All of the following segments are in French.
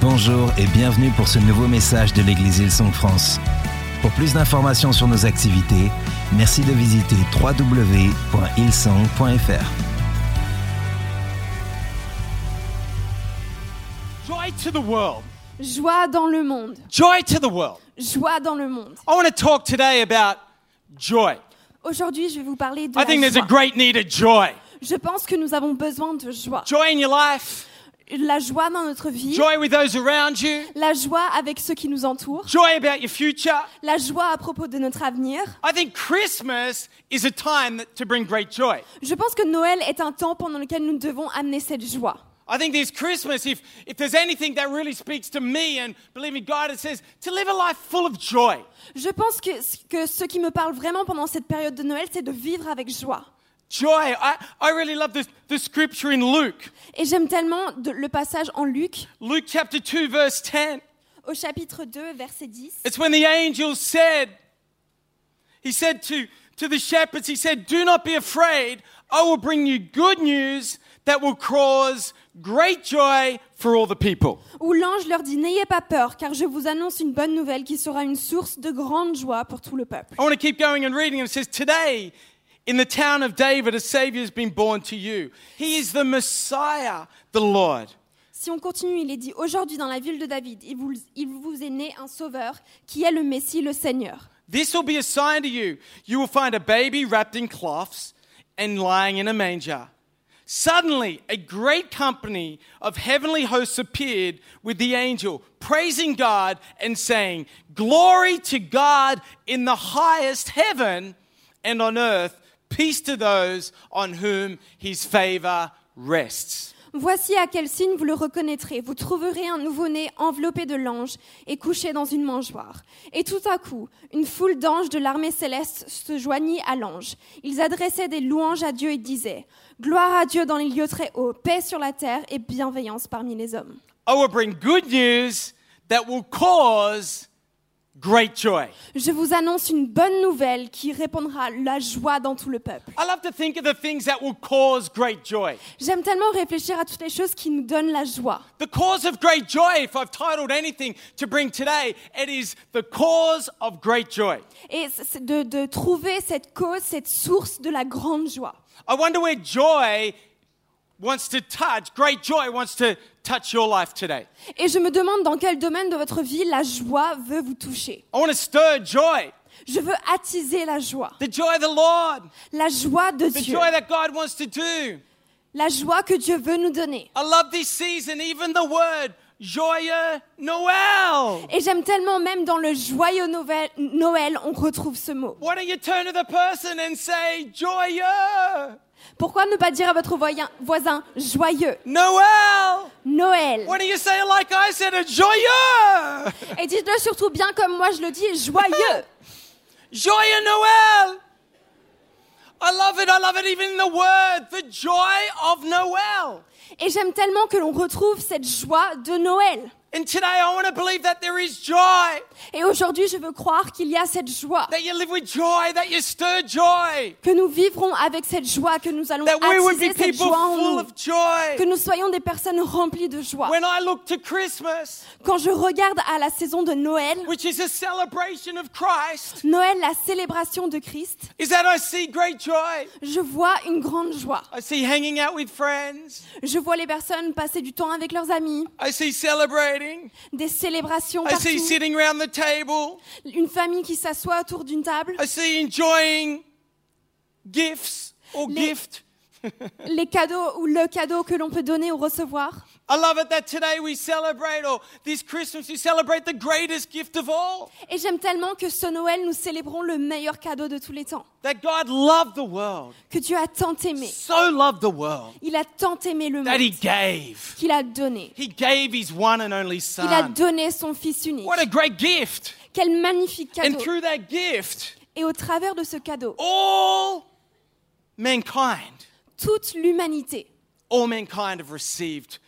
Bonjour et bienvenue pour ce nouveau message de l'église Hillsong France. Pour plus d'informations sur nos activités, merci de visiter www.hillsong.fr. Joy to the world. Joie dans le monde. Joy to the world. Joie dans le monde. I want to talk today about joy. Aujourd'hui, je vais vous parler de I think there's a joie. great need of joy. Je pense que nous avons besoin de joie. Joy in your life, La joie dans notre vie, joy with those around you, la joie avec ceux qui nous entourent, joy about your future. la joie à propos de notre avenir. I think Christmas is a time that, to bring great joy. Je pense que Noël est un temps pendant lequel nous devons amener cette joie. I think this Christmas, if, if there's anything that really speaks to me, and believe me, God, it says to live a life full of joy. Je pense que, que ce qui me parle vraiment pendant cette période de Noël, c'est de vivre avec joie. Joy. I, I really love this, the scripture in Luke. Et j'aime tellement de- le passage en Luc, Luke chapter 2, verse 10. au chapitre 2, verset 10. It's when the angel said, he said to, to the shepherds, he said, Do not be afraid. I will bring you good news that will cause great joy for all the people. Où l'ange leur dit N'ayez pas peur, car je vous annonce une bonne nouvelle qui sera une source de grande joie pour tout le peuple. I want to keep going and reading. And it says, Today, in the town of David, a Savior has been born to you. He is the Messiah, the Lord. Si on continue, il est dit Aujourd'hui dans la ville de David, il vous, il vous est né un sauveur qui est le Messie, le Seigneur. This will be a sign to you. You will find a baby wrapped in cloths and lying in a manger. Suddenly, a great company of heavenly hosts appeared with the angel, praising God and saying, Glory to God in the highest heaven, and on earth, peace to those on whom his favor rests. Voici à quel signe vous le reconnaîtrez. Vous trouverez un nouveau-né enveloppé de l'ange et couché dans une mangeoire. Et tout à coup, une foule d'anges de l'armée céleste se joignit à l'ange. Ils adressaient des louanges à Dieu et disaient Gloire à Dieu dans les lieux très hauts, paix sur la terre et bienveillance parmi les hommes. I will bring good news that will cause great joy. Je vous annonce une bonne nouvelle qui répandra la joie dans tout le peuple. I love to think of the things that will cause great joy. J'aime tellement réfléchir à toutes les choses qui nous donnent la joie. The cause of great joy, if I've titled anything to bring today, it is the cause of great joy. Et de, de trouver cette cause, cette source de la grande joie. I wonder where joy wants to touch, great joy wants to touch your life today. Et je me demande dans quel domaine de votre vie la joie veut vous toucher. I want to stir joy, Je veux attiser la joie. the joy of the Lord, La joie de the Dieu. joy that God wants to do. La joie que Dieu veut nous donner. I love this season, even the word joyeux Noël. Et j'aime tellement même dans le joyeux Noël, Noël, on retrouve ce mot. Why don't you turn to the person and say joyeux? Pourquoi ne pas dire à votre voisin, joyeux? Noel. Noël Why don't you say it like I said it? Joyeux? Et dites-le surtout bien comme moi je le dis, joyeux. Joyeux Noel. I love it. I love it. Even in the word, the joy of Noel. Et j'aime tellement que l'on retrouve cette joie de Noël. And today, I want to believe that there is joy, Et aujourd'hui, je veux croire qu'il y a cette joie, that you live with joy, that you stir joy, que nous vivrons avec cette joie, que nous allons that we would be cette people joie en full nous, of joy. que nous soyons des personnes remplies de joie. When I look to Christmas, Quand je regarde à la saison de Noël, which is a celebration of Christ, Noël, la célébration de Christ, is that I see great joy. je vois une grande joie. I see hanging out with friends. Je vois les personnes passer du temps avec leurs amis, I see celebrating. des célébrations I partout, see sitting around the table. une famille qui s'assoit autour d'une table, I see enjoying gifts or Les- gift. les cadeaux ou le cadeau que l'on peut donner ou recevoir. I love it that today we celebrate, or this Christmas we celebrate the greatest gift of all. Et j'aime tellement que ce Noël, nous célébrons le meilleur cadeau de tous les temps. That God loved the world, Que Dieu a tant aimé. so loved the world, Il a tant aimé le that He monde gave. qu'il a donné. He gave His one and only Il a Son. donné son Fils unique. What a great gift. Quel magnifique And cadeau. through that gift, Et au travers de ce cadeau, all mankind, toute l'humanité, all mankind have received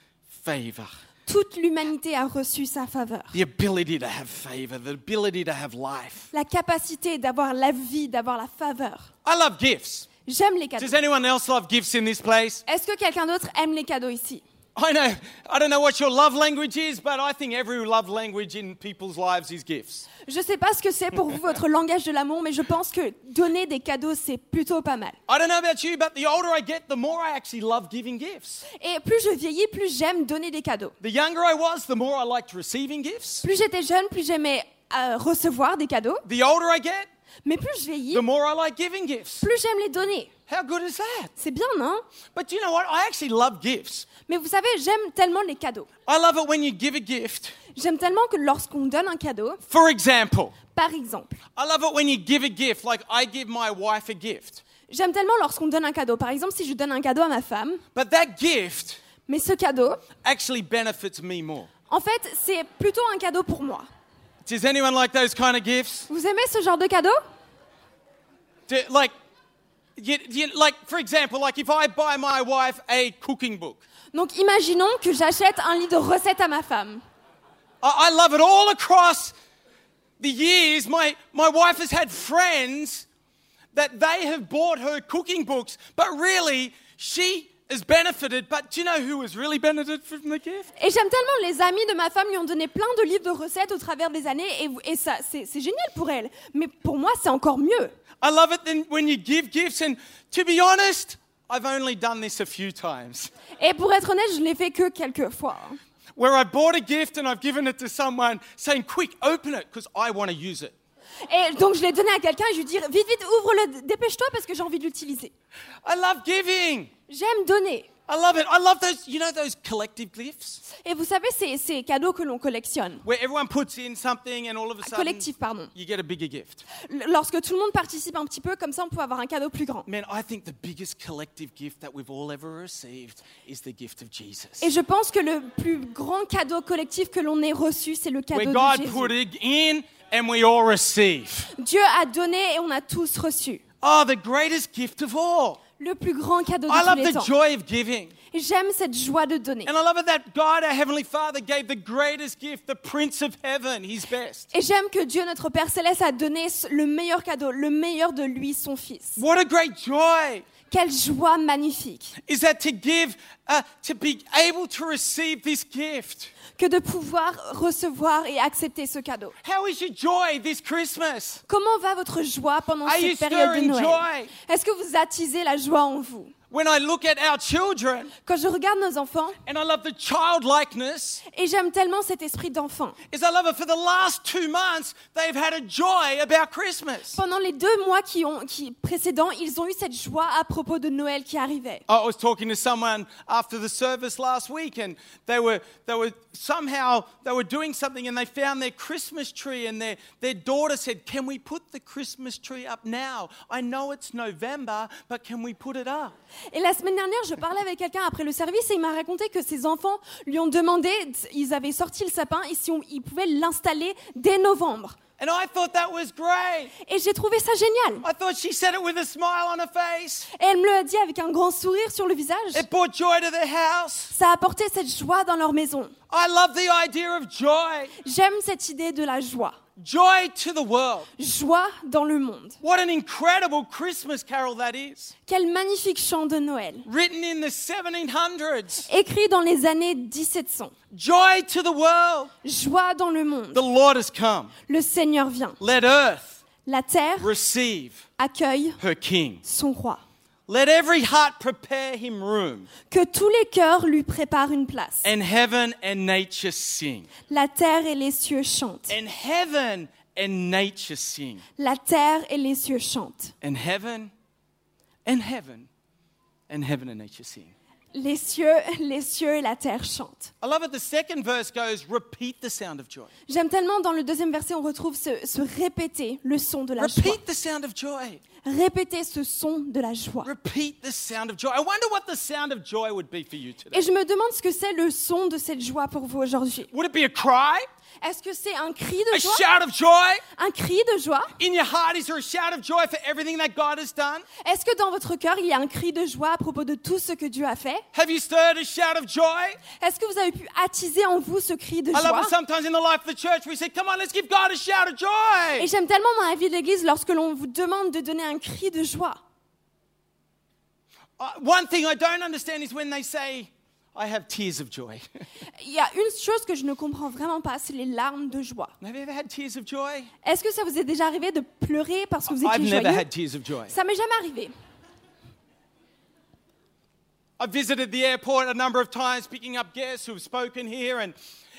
favor. toute l'humanité a reçu sa faveur. The ability to have favor, the ability to have life. La capacité d'avoir la vie, d'avoir la faveur. I love gifts. J'aime les cadeaux. Does anyone else love gifts in this place? Est-ce que quelqu'un d'autre aime les cadeaux ici? I know, I don't know what your love language is, but I think every love language in people's lives is gifts. Je sais pas ce que c'est pour vous votre langage de l'amour, mais je pense que donner des cadeaux, c'est plutôt pas mal. I don't know about you, but the older I get, the more I actually love giving gifts. Et plus je vieillis, plus j'aime donner des cadeaux. The younger I was, the more I liked receiving gifts. Plus j'étais jeune, plus j'aimais euh, recevoir des cadeaux. The older I get, Mais plus je vieillis, the more I like giving gifts. plus j'aime les donner. How good is that? C'est bien, non? But you know what? I actually love gifts. Mais vous savez, j'aime tellement les cadeaux. I love it when you give a gift. J'aime tellement que lorsqu'on donne un cadeau, For example, par exemple, I love it when you give a gift, like I give my wife a gift. j'aime tellement lorsqu'on donne un cadeau. Par exemple, si je donne un cadeau à ma femme, But that gift mais ce cadeau, actually benefits me more. en fait, c'est plutôt un cadeau pour moi. Does anyone like those kind of gifts? Vous aimez ce genre de cadeau Do, like, you, you, like for example, like if I buy my wife a cooking book, Donc imaginons que j'achète un livre de recettes à ma femme. I, I love it all across the years. My my wife has had friends that they have bought her cooking books, but really she has benefited. But do you know who has really benefited from the gift? Et j'aime tellement les amis de ma femme lui ont donné plein de livres de recettes au travers des années et, et ça c'est c'est génial pour elle. Mais pour moi c'est encore mieux. I love it then when you give gifts, and to be honest, I've only done this a few times. Et pour être honnête, je l'ai fait que quelques fois. Where I bought a gift and I've given it to someone saying, Quick, open it because I want to use it. Et donc je l'ai donné à quelqu'un et je lui dis vite vite ouvre-le, dépêche-toi parce que j'ai envie de l'utiliser. I love giving. J'aime donner. I love it. I love those, you know, those collective gifts? Et vous savez ces, ces cadeaux que l'on collectionne. where everyone puts in something and all of a sudden Collectif, pardon. you get a bigger gift. L- Lorsque tout le monde participe un petit peu, comme ça on peut avoir un cadeau plus grand. Man, I think the biggest collective gift that we've all ever received is the gift of Jesus. Et je pense que le plus grand cadeau collectif que l'on ait reçu, c'est le Where cadeau God de Jésus. put it in and we all receive. Dieu a donné et on a tous reçu. Oh, the greatest gift of all. Le plus grand cadeau de I tous love les the temps. joy of giving. Et J'aime cette joie de donner. And I love it that God, our Heavenly Father, gave the greatest gift, the Prince of Heaven, His best. Et j'aime que Dieu, notre Père Céleste, a donné le meilleur cadeau, le meilleur de lui, son Fils. What a great joy Quelle joie magnifique is that to give, uh, to be able to receive this gift. que de pouvoir recevoir et accepter ce cadeau. How is your joy this Christmas? Comment va votre joie pendant Are cette période de Noël? Est-ce que vous attisez la joie en vous? When I look at our children, Quand je regarde nos enfants, and I love the childlikeness, et j'aime tellement cet esprit d'enfant, is I love it for the last two months, they've had a joy about Christmas. pendant les deux mois qui ont, qui, précédents, ils ont eu cette joie à propos de Noël qui arrivait. I was talking to someone after the service last week, and they were they were somehow they were doing something, and they found their Christmas tree, and their their daughter said, "Can we put the Christmas tree up now? I know it's November, but can we put it up?" Et la semaine dernière, je parlais avec quelqu'un après le service et il m'a raconté que ses enfants lui ont demandé, ils avaient sorti le sapin et si on, ils pouvaient l'installer dès novembre. And I thought that was great. Et j'ai trouvé ça génial. I thought she said it with a smile on her face. Et elle me l'a dit avec un grand sourire sur le visage. It brought joy to their house. Ça a apporté cette joie dans leur maison. I love the idea of joy. J'aime cette idée de la joie. Joy to the world. Joie dans le monde. What an incredible Christmas carol that is. Quel magnifique chant de Noël. Written in the 1700s. Écrit dans les années 1700. Joy to the world. Joie dans le monde. The Lord has come. Le Seigneur vient. Let earth La terre receive accueille her king. son roi. Let every heart prepare him room. Que tous les cœurs lui préparent une place. And heaven and nature sing. La terre et les cieux chantent. And heaven and nature sing. La terre et les cieux chantent. And heaven and heaven and heaven and nature sing. Les cieux, les cieux et la terre chantent. I love it. The second verse goes, repeat the sound of joy. J'aime tellement dans le deuxième verset, on retrouve ce, ce répéter le son de la joie. Repeat the sound of joy. Répéter ce son de la joie. Repeat the sound of joy. I wonder what the sound of joy would be for you today. Et je me demande ce que c'est le son de cette joie pour vous aujourd'hui. Would it be a cry? Est-ce que c'est un cri A de joie? shout of joy? Un cri de joie? In your heart, is there a shout of joy for everything that God has done? Est-ce que dans votre cœur, il y a un cri de joie à propos de tout ce que Dieu a fait? Have you stirred a shout of joy? Est-ce que vous avez pu attiser en vous ce cri de I love joie? it sometimes in the life of the church we say, come on, let's give God a shout of joy. Et j'aime tellement dans la vie de l'Église lorsque l'on vous demande de donner un cri de joie. Uh, one thing I don't understand is when they say, I have tears of joy. Il y a une chose que je ne comprends vraiment pas, c'est les larmes de joie. have you ever had tears of joy? Est-ce que ça vous est déjà arrivé de pleurer parce que vous I've étiez never joyeux had tears of joy. Ça m'est jamais arrivé. I've visited the airport a number of times, picking up guests who've spoken here, and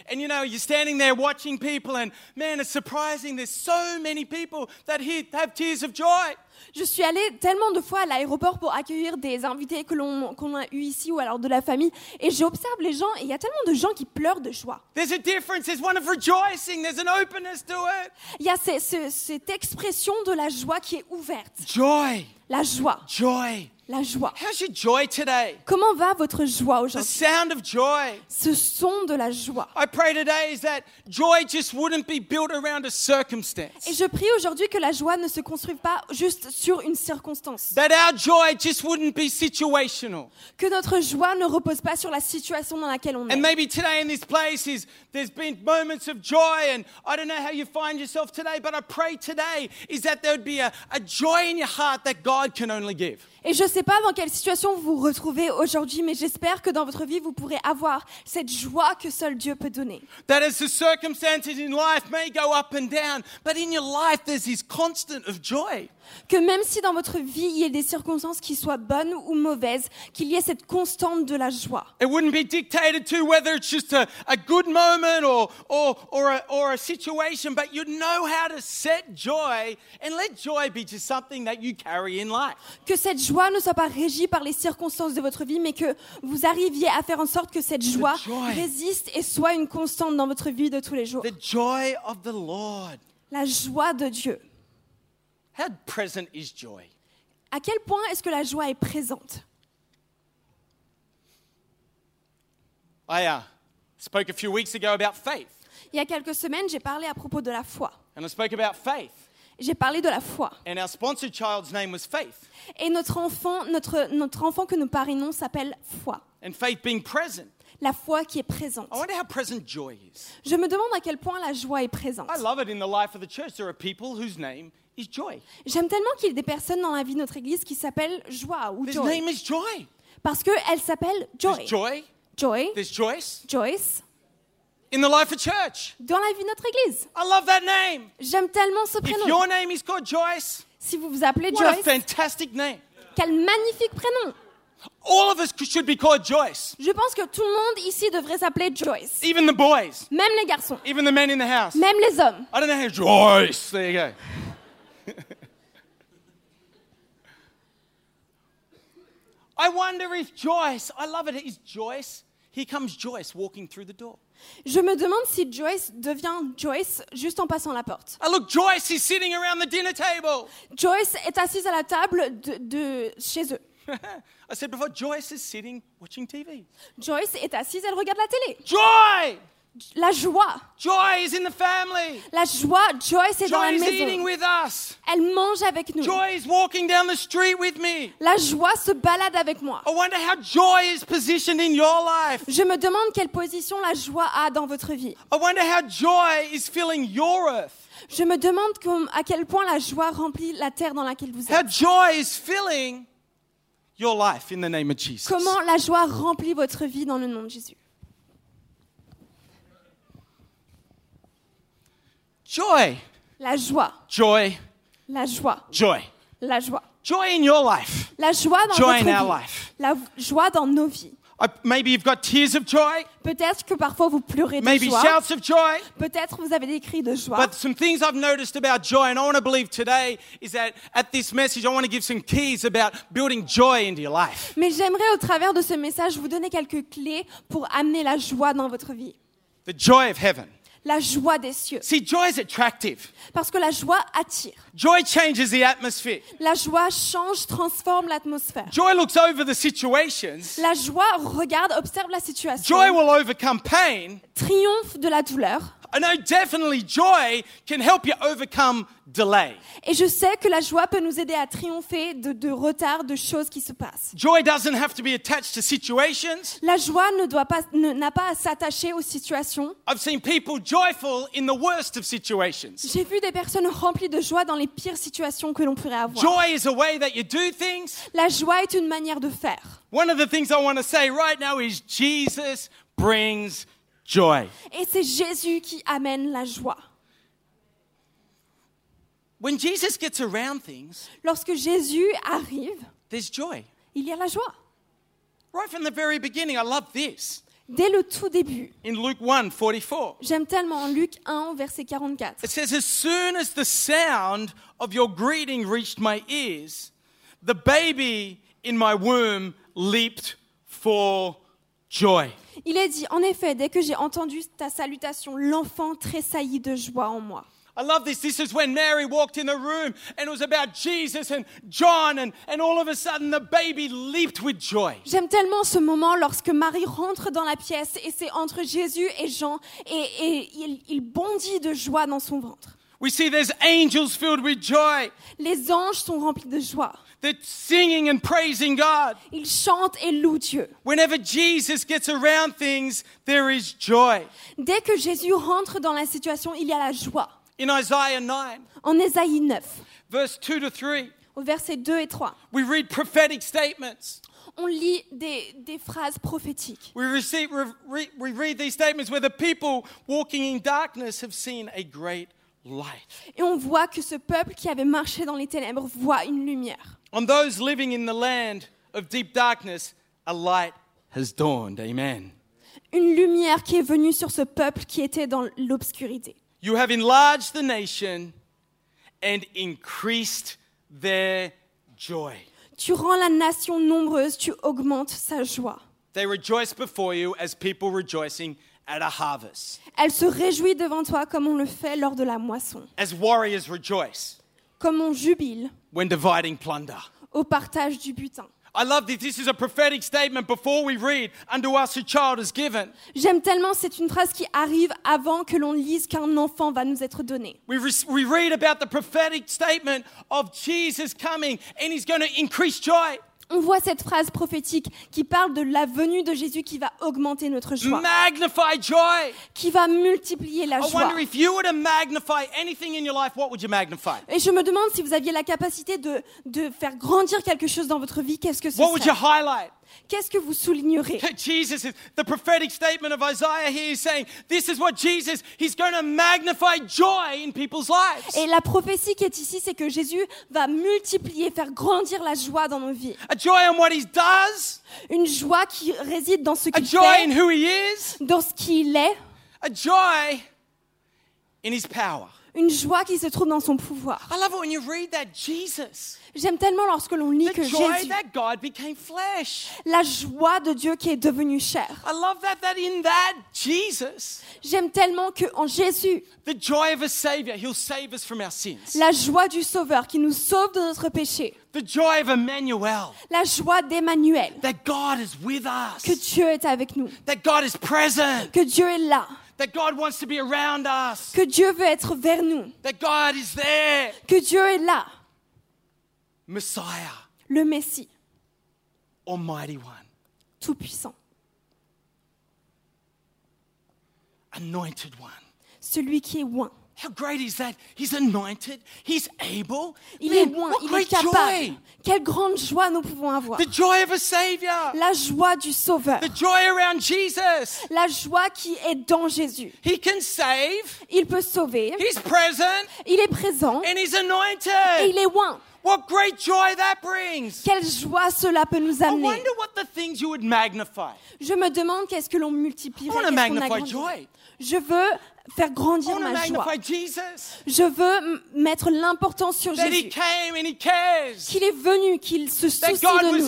and you know you're standing there watching people, and man, it's surprising. There's so many people that here have tears of joy. Je suis allée tellement de fois à l'aéroport pour accueillir des invités que l'on qu'on a eu ici ou alors de la famille et j'observe les gens et il y a tellement de gens qui pleurent de joie. There's a difference. There's one of rejoicing. There's an openness to it. Il y a ce- ce- cette expression de la joie qui est ouverte. Joy, La joie, joy. la joie. How's your joy today? Comment va votre joie The aujourd'hui? sound of joy. Ce son de la joie. I pray today is that joy just wouldn't be built around a circumstance. Et je prie aujourd'hui que la joie ne se construise pas juste sur une circonstance. That our joy just wouldn't be situational. Que notre joie ne repose pas sur la situation dans laquelle on est. And maybe today in this place is there's been moments of joy and I don't know how you find yourself today, but I pray today is that there would be a, a joy in your heart that God can only give. Et je ne sais pas dans quelle situation vous vous retrouvez aujourd'hui, mais j'espère que dans votre vie, vous pourrez avoir cette joie que seul Dieu peut donner. That as the circumstances in life may go up and down, but in your life there's this constant of joy. Que même si dans votre vie, il y ait des circonstances qui soient bonnes ou mauvaises, qu'il y ait cette constante de la joie. It wouldn't be dictated to whether it's just a, a good moment or, or, or, a, or a situation, but you know how to set joy and let joy be just something that you carry in life. Que cette joie ne soit pas régie par les circonstances de votre vie, mais que vous arriviez à faire en sorte que cette joie résiste et soit une constante dans votre vie de tous les jours. The joy of the Lord. La joie de Dieu. How present is joy? À quel point est-ce que la joie est présente? I uh, spoke a few weeks ago about faith, Il y a quelques semaines, j'ai parlé à propos de la foi. and I spoke about faith. J'ai parlé de la foi. And our sponsored child's name was Faith, Et notre enfant, notre, notre enfant que nous parrainons s'appelle foi. and faith being present. La foi qui est présente. I wonder how present joy is. Je me demande à quel point la joie est présente. I love it in the life of the church. There are people whose name is joy. J'aime tellement qu'il y ait des personnes dans la vie de notre église qui s'appellent joie ou His joy. name is joy. Parce qu'elle s'appelle Joy. There's joy. Joy, There's Joyce Joyce, in the life of church. dans la vie de notre église. I love that name. J'aime tellement ce prénom. If your name is called Joyce, Si vous vous appelez what a fantastic name. quel magnifique prénom. All of us should be called Joyce, Je pense que tout le monde ici devrait s'appeler Joyce. even the boys, Même les garçons, even the men in the house. même les hommes. I don't know how Joyce. There you go. I wonder if Joyce, I love it, it, is Joyce. Here comes Joyce walking through the door. Je me demande si Joyce devient Joyce juste en passant la porte. Oh, look, Joyce is sitting around the dinner table. Joyce est assise à la table de, de chez eux. I said before, Joyce is sitting watching TV. Joyce est assise, elle regarde la télé. Joy! La joie, Joy is in the family. la joie, Joyce est dans Joy la is eating maison. with us. Elle mange avec nous. Joy is walking down the street with me. La joie se balade avec moi. I wonder how joy is positioned in your life. Je me demande quelle position la joie a dans votre vie. I wonder how joy is filling your earth. Je me demande à quel point la joie remplit la terre dans laquelle vous How êtes. joy is filling your life in the name of Jesus. Comment la joie remplit votre vie dans le nom de Jésus. Joy, La joie, joy, la joie, joy. la joie. Joy in your life. La joie dans Joy votre in our life. La joie dans nos vies. Maybe you've got tears of joy, Peut-être que parfois vous pleurez de maybe joie. shouts of joy. Peut-être vous avez des cris de joie. But some things I've noticed about joy, and I want to believe today, is that at this message, I want to give some keys about building joy into your life. Mais j'aimerais au travers de ce message vous donner quelques clés pour amener la joie dans votre vie. The joy of heaven. La joie des cieux. See, joy is attractive. Parce que la joie attire. Joy changes the atmosphere. La joie change, transforme l'atmosphère. Joy looks over the situations. La joie regarde, observe la situation, Joy will overcome pain. triomphe de la douleur. I know definitely joy can help you overcome delay. Et je sais que la joie peut nous aider à triompher de, de retard, de choses qui se passent. Joy doesn't have to be attached to situations. La joie ne doit pas, n'a pas à s'attacher aux situations. I've seen people joyful in the worst of situations. J'ai vu des personnes remplies de joie dans les pires situations que l'on pourrait avoir. Joy is a way that you do things. La joie est une manière de faire. One of the things I want to say right now is Jesus brings joy. Et c'est Jésus qui amène la joie. When Jesus gets around things, Lorsque Jésus arrive, there's joy. il y a la joie. Right from the very beginning, I love this. Dès le tout début, In Luke 1 44, j'aime tellement en Luc 1, verset 44. it says, As soon as the sound of your greeting reached my ears, the baby in my womb leaped for joy. Il est dit, en effet, dès que j'ai entendu ta salutation, l'enfant tressaillit de joie en moi. I love this. This is when Mary walked in the room and it was about Jesus and John, and, and all of a sudden the baby leaped with joy. J'aime tellement ce moment lorsque Marie rentre dans la pièce et c'est entre Jésus et Jean et, et il, il bondit de joie dans son ventre. We see there's angels filled with joy. Les anges sont remplis de joie. They're singing and praising God. Ils chantent et louent Dieu. Whenever Jesus gets around things, there is joy. Dès que Jésus rentre dans la situation, il y a la joie. In Isaiah 9, En Ésaïe 9, verse 2 to 3, au verset 2 et 3, we read prophetic statements. on lit des, des phrases prophétiques. We, receive, we, re- we read these statements where the people walking in darkness have seen a great. Et on voit que ce peuple qui avait marché dans les ténèbres voit une lumière. On those living in the land of deep darkness, a light has dawned. Amen. Une lumière qui est venue sur ce peuple qui était dans l'obscurité. You have enlarged the nation and increased their joy. Tu rends la nation nombreuse, tu augmentes sa joie. They rejoice before you as people rejoicing at a harvest, Elle se réjouit devant toi comme on le fait lors de la moisson, as warriors rejoice comme on jubile when dividing plunder. au partage du butin. I love this. This is a prophetic statement before we read, Unto us a child is given. J'aime tellement, c'est une phrase qui arrive avant que l'on lise qu'un enfant va nous être donné. We, re- we read about the prophetic statement of Jesus coming and he's going to increase joy. On voit cette phrase prophétique qui parle de la venue de Jésus qui va augmenter notre joie, Magnify joy. qui va multiplier la joie. Et je me demande si vous aviez la capacité de, de faire grandir quelque chose dans votre vie, qu'est-ce que ce What would you serait highlight? Qu'est-ce que vous soulignerez? Jesus is the prophetic statement of Isaiah here is saying, This is what Jesus, he's going to magnify joy in people's lives. Et la prophétie qui est ici, c'est que Jésus va multiplier, faire grandir la joie dans nos vies. A joy in what he does, Une joie qui réside dans ce a qu'il joy in fait, who he is, dans ce qu'il est, a joy in his power. Une joie qui se trouve dans son pouvoir. I love it when you read that Jesus, J'aime tellement lorsque l'on lit que Jésus, la joie de Dieu qui est devenue chair. J'aime tellement que en Jésus, la joie du Sauveur qui nous sauve de notre péché, The joy of Emmanuel, la joie d'Emmanuel, that God is with que us, Dieu est avec nous, that God is present, que Dieu est là, that God wants to be around us, que Dieu veut être vers nous, that God is there. que Dieu est là, Messiah, le Messie, Almighty One, tout-puissant, Anointed One. celui qui est oint. How great is that? He's anointed, He's able. Il Man, est what il est capable. joy! Quelle grande joie nous pouvons avoir. The joy of a Savior, La joie du Sauveur, the joy around Jesus. la joie qui est dans Jésus. He can save, Il peut sauver, He's present, il est présent and He's et anointed. il est oint. What great joy that brings! Quelle joie cela peut nous I amener. wonder what the things you would magnify. Je me demande qu'est-ce que l'on I multiplierait, want to magnify joy. Je veux faire grandir ma joie. Je veux mettre l'importance sur Jésus. Qu'il est venu, qu'il se soucie de nous.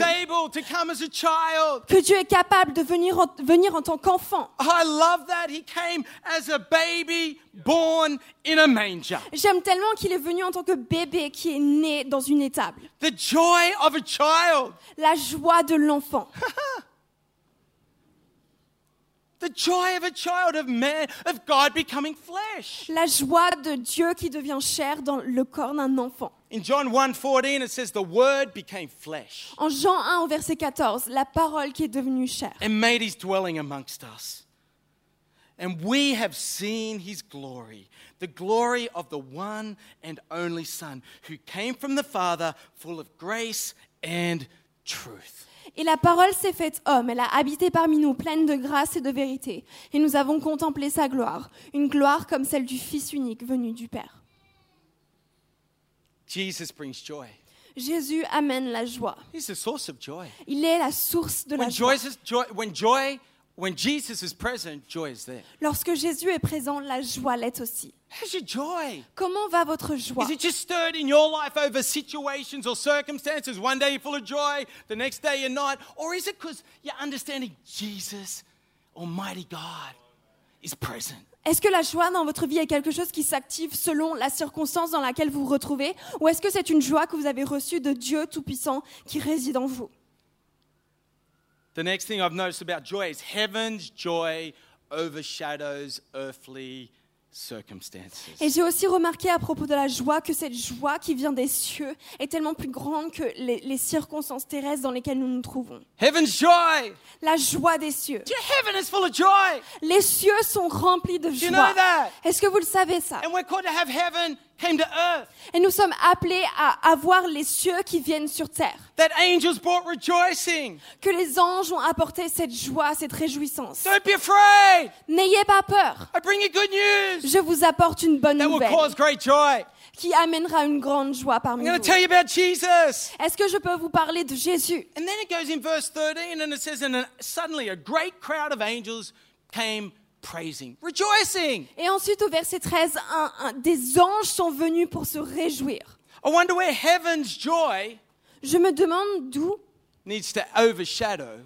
Que Dieu est capable de venir en, venir en tant qu'enfant. I love that. He came as a baby born in a manger. J'aime tellement qu'il est venu en tant que bébé qui est né dans une étable. The joy of a child. La joie de l'enfant. The joy of a child of man, of God becoming flesh. La joie de Dieu qui devient chair dans le corps d'un enfant. In John 1:14 it says the word became flesh En Jean 1 au verset 14, la parole qui est devenue chair. and made his dwelling amongst us. And we have seen his glory, the glory of the one and only Son, who came from the Father, full of grace and truth. Et la parole s'est faite homme, elle a habité parmi nous, pleine de grâce et de vérité. Et nous avons contemplé sa gloire, une gloire comme celle du Fils unique venu du Père. Jesus brings joy. Jésus amène la joie. He's the source of joy. Il est la source de la When joie. joy is joy, when joy, when Jesus is present, joy is there. Lorsque Jésus est présent, la joie l'est aussi. How's your joy? Comment va votre joie Is it just stirred in your life over situations or circumstances? One day you're full of joy, the next day you're not. Or is it because you're understanding Jesus, Almighty God, is present? Est-ce que la joie dans votre vie est quelque chose qui s'active selon la circonstance dans laquelle vous vous retrouvez Ou est-ce que c'est une joie que vous avez reçue de Dieu Tout-Puissant qui réside en vous The next thing I've noticed about joy is heaven's joy overshadows earthly circumstances. Et j'ai aussi remarqué à propos de la joie que cette joie qui vient des cieux est tellement plus grande que les, les circonstances terrestres dans lesquelles nous nous trouvons. Heaven's joy! La joie des cieux. Heaven is full of joy! Les cieux sont remplis de you know joie. Est-ce que vous le savez ça? And we're called to have heaven came to earth. Et nous sommes appelés à avoir les cieux qui viennent sur terre. That angels brought rejoicing. Que les anges ont apporté cette joie, cette réjouissance. Don't be afraid. N'ayez pas peur. I bring you good news Je vous apporte une bonne that will nouvelle cause great joy. qui amènera une grande joie parmi going vous. to tell you about Jesus. Est-ce que je peux vous parler de Jésus? And then it goes in verse 13 and it says, and suddenly a great crowd of angels came praising, rejoicing. Et ensuite au verset 13, un- un- des anges sont venus pour se réjouir. I wonder where heaven's joy Je me demande d'où, needs to overshadow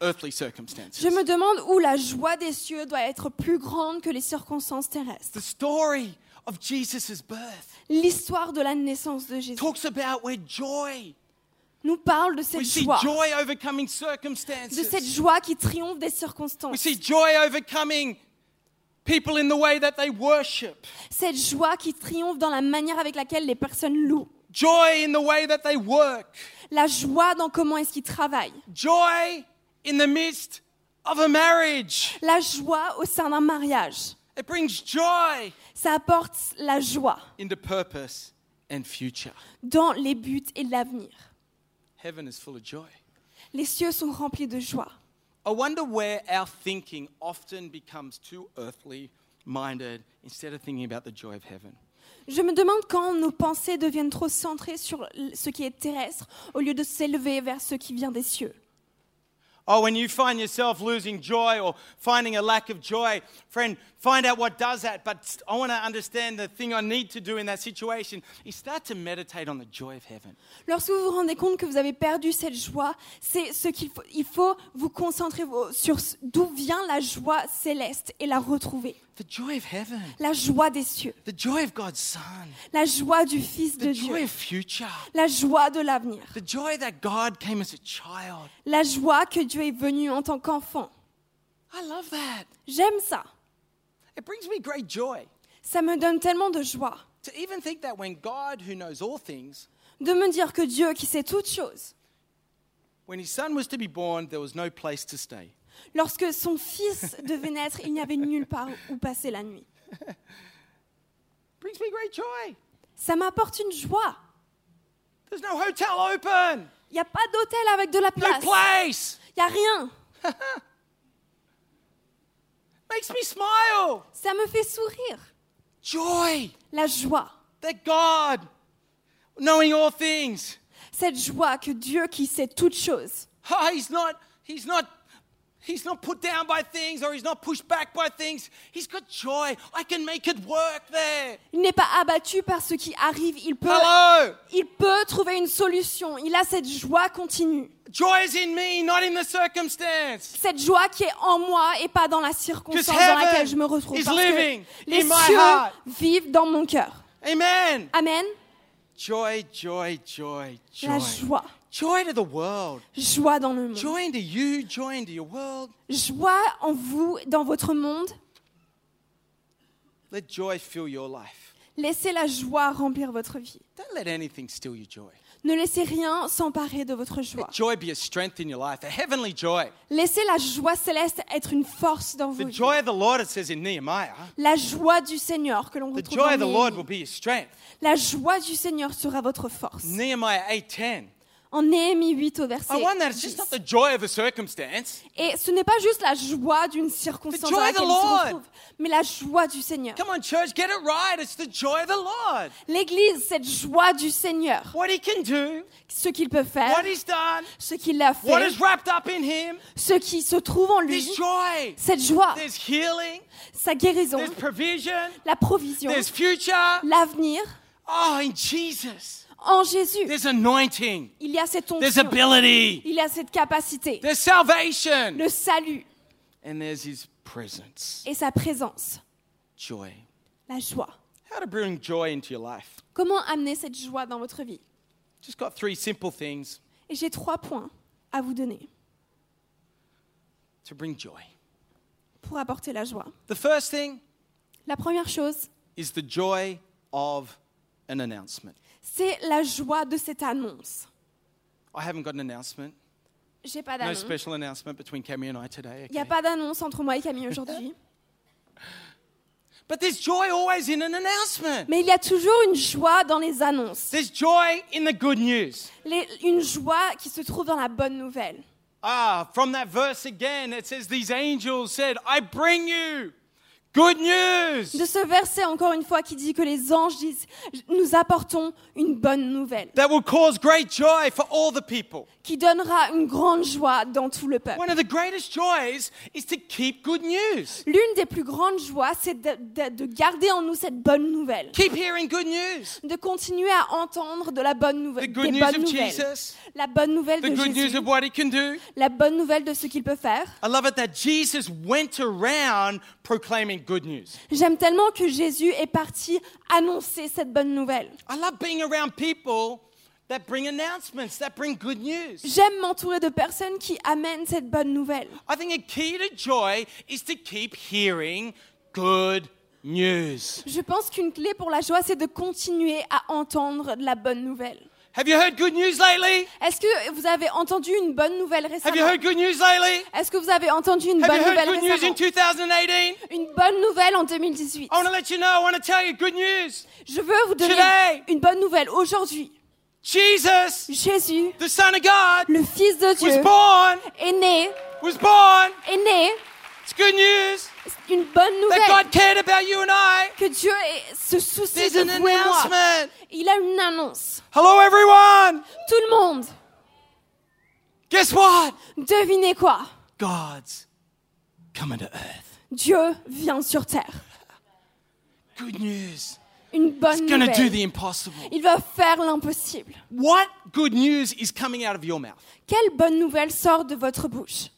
earthly circumstances. je me demande où la joie des cieux doit être plus grande que les circonstances terrestres. The story of Jesus' birth L'histoire de la naissance de Jésus talks about where joy, nous parle de cette joie, joy overcoming de cette joie qui triomphe des We circonstances, see joy overcoming people in the way that they worship. cette joie qui triomphe dans la manière avec laquelle les personnes louent, Joy in the way that they work. la joie dans comment est-ce qu'ils travaillent, Joy in the midst of a marriage. la joie au sein d'un mariage. It brings joy Ça apporte la joie dans les buts et l'avenir. Heaven is full of joy. Les cieux sont remplis de joie. I wonder where our thinking often becomes too earthly minded instead of thinking about the joy of heaven. Je me demande quand nos pensées deviennent trop centrées sur ce qui est terrestre au lieu de s'élever vers ce qui vient des cieux. Oh, when you find yourself losing joy or finding a lack of joy, friend, find out what does that. But I want to understand the thing I need to do in that situation is start to meditate on the joy of heaven. Lorsque vous vous rendez compte que vous avez perdu cette joie, c'est ce qu'il faut. Il faut vous concentrer sur d'où vient la joie céleste et la retrouver. The joy of heaven, La joie des cieux, the joy of God's Son, la joie du Fils de the joy Dieu, of future, la joie de l'avenir, the joy that God came as a child. la joie que Dieu est venu en tant qu'enfant. I love that. J'aime ça. It brings me great joy Ça me donne tellement de joie to even think that when God, who knows all things, de me dire que Dieu, qui sait toutes choses, when his son was to be born, there was no place to stay. Lorsque son fils devait naître, il n'y avait nulle part où passer la nuit. brings me great joy. Ça m'apporte une joie. There's no hotel open, Il n'y a pas d'hôtel avec de la no place. place. Il n'y a rien. Makes me smile. Ça me fait sourire. Joy La joie. that God, knowing all things, Cette joie que Dieu qui sait toutes choses. oh, he's not, he's not, he's not put down by things or he's not pushed back by things. He's got joy. I can make it work there. Il n'est pas abattu par ce qui arrive. Il peut, Hello? il peut trouver une solution. Il a cette joie continue. Joy is in me, not in the circumstance. Cette joie qui est en moi et pas dans la circonstance dans laquelle je me retrouve. Parce que les in my cieux heart. vivent dans mon cœur. Amen. Amen. Joy, joy, joy, La joy. joie. Joy to the world. joie dans le monde, Joy into you, joy into your world. joie en vous, dans votre monde. Let joy fill your life. Laissez la joie remplir votre vie. Don't let anything steal your joy. Ne laissez rien s'emparer de votre joie. Let joy be a strength in your life, a heavenly joy. Laissez la joie céleste être une force dans vos The vies. joy of the Lord, it says in Nehemiah, La joie du Seigneur que l'on the retrouve joy dans of the Lord will be your strength. La joie du Seigneur sera votre force. Nehemiah 8:10. En Néhémie 8 au verset I wonder, it's just 10. not the joy of a circumstance. Et ce n'est pas juste la joie d'une circonstance The dans joy of the laquelle il se Lord. retrouve, mais la joie du Seigneur. Come on, church, get it right. It's the joy of the Lord. L'Église, cette joie du Seigneur, What He can do, ce qu'il peut faire, what He's done, ce qu'il a what fait, is wrapped up in Him. ce qui se trouve en lui, There's joy. cette joie, There's healing. sa guérison, There's provision. la provision, There's future. l'avenir. Oh, in Jesus. En Jésus, There's anointing. il y a cette There's onction, ability. il y a cette capacité, There's salvation. le salut And there's His presence. et sa présence, Joy. la joie. How to bring joy into your life? Comment amener cette joie dans votre vie? Just got three simple things Et j'ai trois points à vous donner to bring joy. pour apporter la joie. The first thing La première chose, is the joy of an announcement. C'est la joie de cette annonce. I haven't got an announcement. J'ai pas No d'annonce. special announcement between Cammy and I today. Il n'y a okay? pas d'annonce entre moi et Camille aujourd'hui. But there's joy always in an announcement. Mais il y a toujours une joie dans les annonces. There's joy in the good news. Les- une joie qui se trouve dans la bonne nouvelle. Ah, from that verse again, it says, These angels said, I bring you good news. De ce verset, encore une fois, qui dit que les anges disent Nous apportons une bonne nouvelle, That will cause great joy for all the people. qui donnera une grande joie dans tout le peuple. One of the greatest joys is to keep good news. L'une des plus grandes joies, c'est de, de- de garder en nous cette bonne nouvelle, Keep hearing good news. de continuer à entendre de la bonne The nouvelle, good des news bonnes of nouvelles, Jesus, la bonne nouvelle the de good news Jésus, of what he can do. la bonne nouvelle de ce qu'il peut faire. I love it that Jesus went around proclaiming good news. J'aime tellement que Jésus est parti annoncer cette bonne nouvelle. I love being around people that bring announcements, that bring good news. J'aime m'entourer de personnes qui amènent cette bonne nouvelle. I think a key to joy is to keep hearing good news. Je pense qu'une clé pour la joie, c'est de continuer à entendre de la bonne nouvelle. Have you heard good news lately? Est-ce que vous avez entendu une bonne nouvelle Have you récemment heard good news lately? Est-ce que vous avez entendu une Have you bonne heard nouvelle good news in récemment? 2018? Une bonne nouvelle en 2018. I want to let you know, I want to tell you good news. Je veux vous donner Today. une bonne nouvelle. Aujourd'hui, Jesus, Jésus, the Son of God, le Fils de was Dieu, born, est né, was born. est né. It's good news une bonne that nouvelle God cared about you and I. que Dieu se soucie de vous et moi. Il a une annonce. Hello, everyone. Tout le monde, Guess what? devinez quoi? God's coming to earth. Dieu vient sur terre. Good news. Une bonne He's going to do nouvelle. the impossible. Il va faire l'impossible. What good news is coming out of your mouth? Quelle bonne nouvelle sort de votre bouche?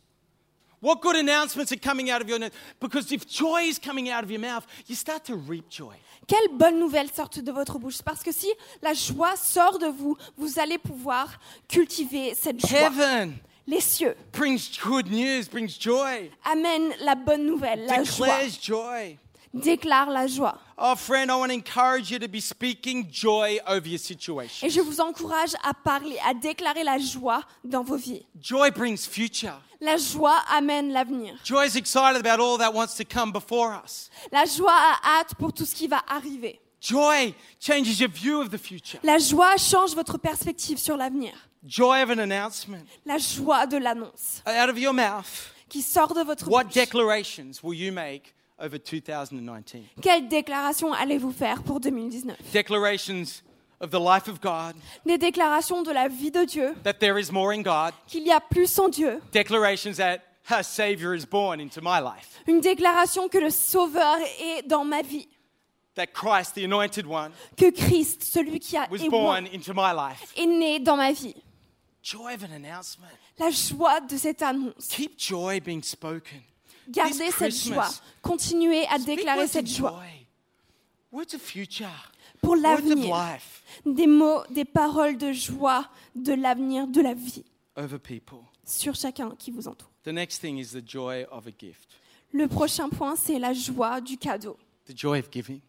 What good announcements are coming out of your mouth? Because if joy is coming out of your mouth, you start to reap joy. Quelle bonne nouvelle sort de votre bouche Parce que si la joie sort de vous, vous allez pouvoir cultiver cette joie. Heaven Les cieux brings good news, brings joy, amènent la bonne nouvelle, la joie, declares joy. déclarent la joie. Oh, friend, I want to encourage you to be speaking joy over your situation. Et je vous encourage à parler, à déclarer la joie dans vos vies. Joy brings future. La joie amène l'avenir. Joy is excited about all that wants to come before us. La joie a hâte pour tout ce qui va arriver. Joy changes your view of the future. La joie change votre perspective sur l'avenir. Joy of an announcement. La joie de l'annonce Out of your mouth, qui sort de votre what bouche. declarations will you make over 2019? Quelle déclaration allez-vous faire pour 2019 Declarations of the life of God, Des déclarations de la vie de Dieu, that there is more in God. qu'il y a plus en Dieu. Declarations that a Savior is born into my life. Une déclaration que le Sauveur est dans ma vie. That Christ, the anointed one, Que Christ, celui qui a was born into my life. est né dans ma vie. Joy of an announcement. La joie de cette annonce. Keep joy being spoken. Gardez This cette Christmas, joie. Continuez à déclarer cette joie. joy. Words of future. Pour l'avenir. Des mots, des paroles de joie, de l'avenir, de la vie over people. sur chacun qui vous entoure. The next thing is the joy of a gift, Le prochain point, c'est la joie du cadeau, the joy of giving.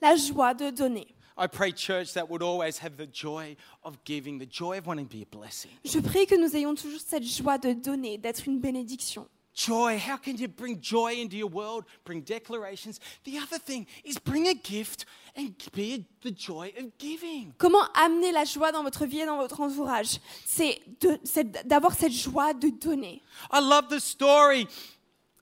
la joie de donner. I pray, church, that would always have the joy of giving, the joy of wanting to be a blessing. Je prie que nous ayons toujours cette joie de donner, d'être une bénédiction. Joy, how can you bring joy into your world? Bring declarations. The other thing is bring a gift and be the joy of giving. Comment amener la joie dans votre vie et dans votre entourage? C'est d'avoir cette joie de donner. I love the story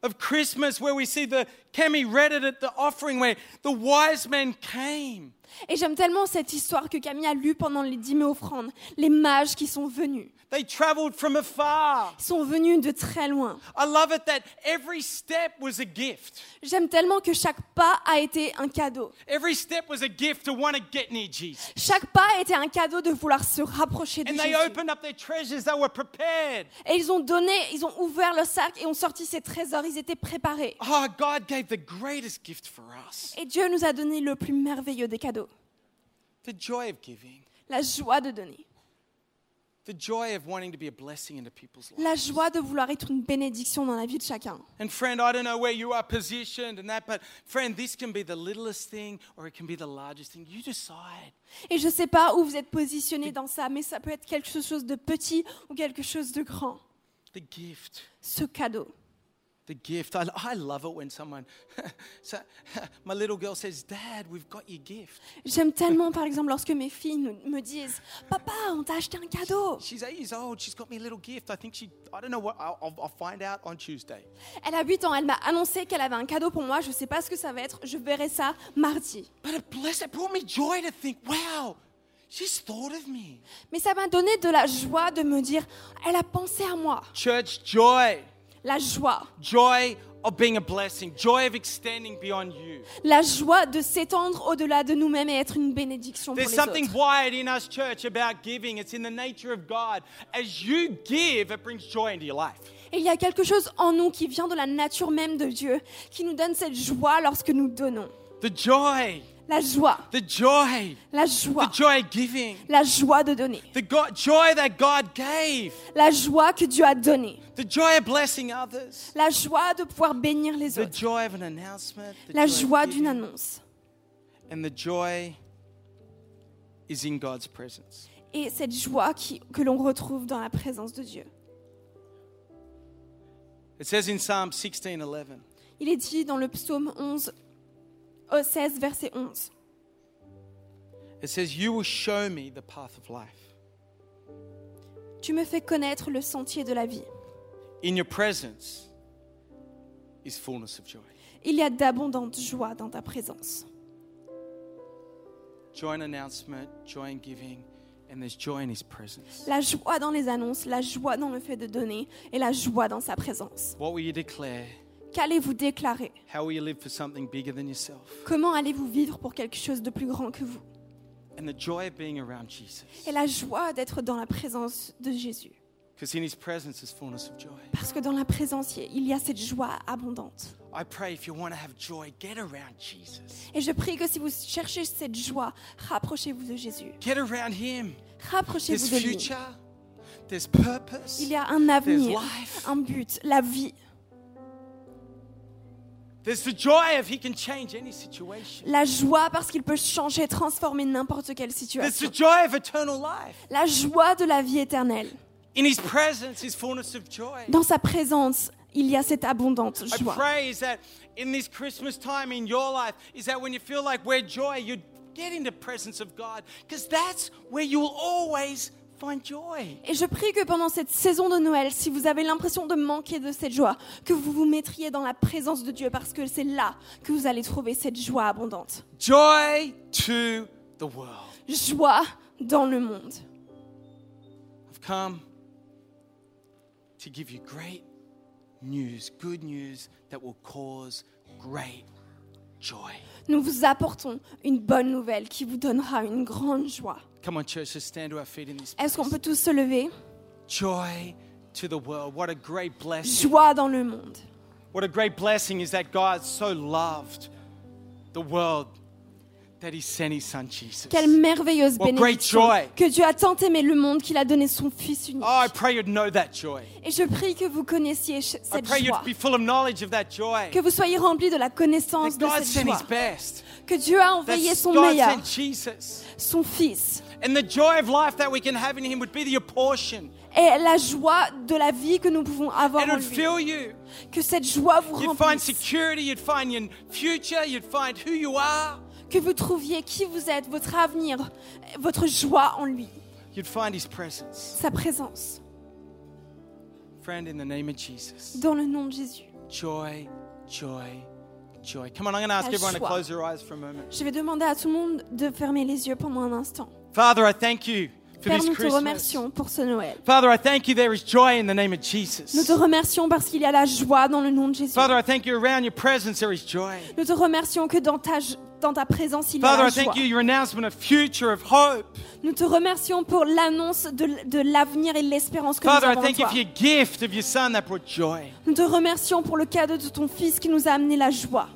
of Christmas where we see the, Kemi read it at the offering where the wise men came. Et j'aime tellement cette histoire que Camille a lue pendant les dîmers offrandes. Les mages qui sont venus. They traveled from afar. Ils sont venus de très loin. I love it that every step was a gift. J'aime tellement que chaque pas a été un cadeau. Every step was a gift to want to get near Jesus. Chaque pas était un cadeau de vouloir se rapprocher de And they Jésus. opened up their treasures, they were prepared. Et ils ont donné, ils ont ouvert le sac et ont sorti ces trésors. Ils étaient préparés. Oh, God gave the greatest gift for us Et Dieu nous a donné le plus merveilleux des cadeaux. the joy of giving, La joie de donner. La joie de vouloir être une bénédiction dans la vie de chacun. And friend, I don't know where you are positioned and that, but friend, this can be the littlest thing or it can be the largest thing. You decide. Et je ne sais pas où vous êtes positionné dans ça, mais ça peut être quelque chose de petit ou quelque chose de grand. The gift. Ce cadeau. The gift. I, I love it when someone, so, my little girl says, Dad, we've got your gift. J'aime tellement, par exemple, lorsque mes filles me disent Papa, on t'a acheté un cadeau. She's eight years old. She's got me a little gift. I think she, I don't know what, I'll, I'll, find out on Tuesday. Elle a 8 ans, elle m'a annoncé qu'elle avait un cadeau pour moi. Je ne sais pas ce que ça va être. Je verrai ça mardi. But it, bless, it brought me joy to think, wow, she's thought of me. Mais ça m'a donné de la joie de me dire Elle a pensé à moi. Church, joy. La joie. Joy of being a blessing. Joy of extending beyond you. La joie de s'étendre au-delà de nous-mêmes et être une bénédiction pour There's les something autres. wired in us, church, about giving. It's in the nature of God. As you give, it brings joy into your life. Et il y a quelque chose en nous qui vient de la nature même de Dieu, qui nous donne cette joie lorsque nous donnons. The joy, La joie. the joy, La the joie. joy of giving. La joie de donner. The God, joy that God gave. La joie que Dieu a donnée. The joy of blessing others. La joie de pouvoir bénir les The autres. joy of an announcement. The La joy joie d'une annonce. And the joy is in God's presence. Et cette joie qui- que l'on retrouve dans la présence de Dieu. It says in Psalm 16 11, Il est dit dans le psaume 11, euh, 16, verset 11. it says, You will show me the path of life. Tu me fais connaître le sentier de la vie. In your presence is fullness of joy. Il y a d'abondantes joies dans ta présence. Joy in announcement, joy in giving, and there's joy in His presence. La joie dans les annonces, la joie dans le fait de donner et la joie dans sa présence. What will you declare? Qu'allez-vous déclarer? How will you live for something bigger than yourself? Comment allez-vous vivre pour quelque chose de plus grand que vous? And the joy of being around Jesus. Et la joie d'être dans la présence de Jésus. Because in His presence is fullness of joy. Parce que dans la présence, il y a cette joie abondante. I pray if you want to have joy, get around Jesus. Et je prie que si vous cherchez cette joie, rapprochez-vous de Jésus. Get around Him. There's Rapprochez-vous de lui. Il y a un avenir, un but, la vie. La joie parce qu'il peut changer, transformer n'importe quelle situation. the joy of eternal life. La joie de la vie éternelle. In His presence is fullness of joy. Dans sa présence, il y a cette abondante I joie. Et je prie que pendant cette saison de Noël, si vous avez l'impression de manquer de cette joie, que vous vous mettriez dans la présence de Dieu parce que c'est là que vous allez trouver cette joie abondante. Joy to the world. Joie dans le monde. I've come to give you great news, good news that will cause great joy. Nous vous apportons une bonne nouvelle qui vous donnera une grande joie. Come on, church, let's stand to our feet in this Est-ce qu'on peut tous se lever? Joy to the world. What a great blessing. Joie dans le monde. What a great blessing is that God so loved the world that He sent His Son Jesus. Quelle merveilleuse What great bénédiction joy. que Dieu a tant aimé le monde qu'il a donné son Fils unique. Oh, I pray you'd know that joy. Et je prie que vous connaissiez ch- I cette pray joie, you'd be full of knowledge of that joy. que vous soyez remplis de la connaissance That de God cette sent joie, His best. que Dieu a That envoyé son God meilleur, sent Jesus. son Fils. And the joy of life that we can have in Him would be your portion. Et la joie de la vie que nous pouvons avoir en lui. Que cette joie vous You'd find remplisse. security, you'd find your future, you'd find who you are, Que vous trouviez qui vous êtes, votre avenir, votre joie en lui, you'd find His presence. sa présence. Friend, in the name of Jesus, Dans le nom de Jésus. joy, joy, joy. Come on, I'm going to ask La everyone to joie. close their eyes for a moment. Je vais demander à tout le monde de fermer les yeux pendant un instant. Father, I thank you for Père, this nous te Christmas. remercions pour ce Noël. Father, I thank you there is joy in the name of Nous Jesus. te remercions parce qu'il y a la joie dans le nom de Jésus. Father, I thank you around your presence there is joy. Nous te remercions que dans ta, dans ta présence, il y a Father, la I joie. thank you your announcement of future, of hope. Nous te remercions pour l'annonce de, de l'avenir et l'espérance que Father, nous I avons en thank you toi. for your gift of your son that brought joy. Nous te remercions pour le cadeau de ton Fils qui nous a amené la joie.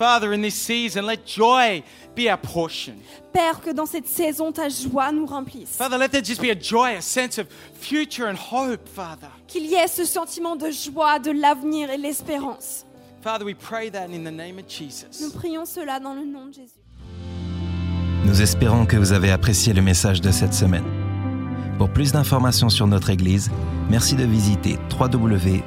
Father, in this season, let joy be our portion. Père, que dans cette saison, ta joie nous remplisse. Father, let there just be a joy, a sense of future and hope, Father. Qu'il y ait ce sentiment de joie, de l'avenir et de l'espérance. Father, we pray that in the name of Nous Jesus. prions cela dans le nom de Jésus. Nous espérons que vous avez apprécié le message de cette semaine. Pour plus d'informations sur notre Église, merci de visiter www.hillsong.fr.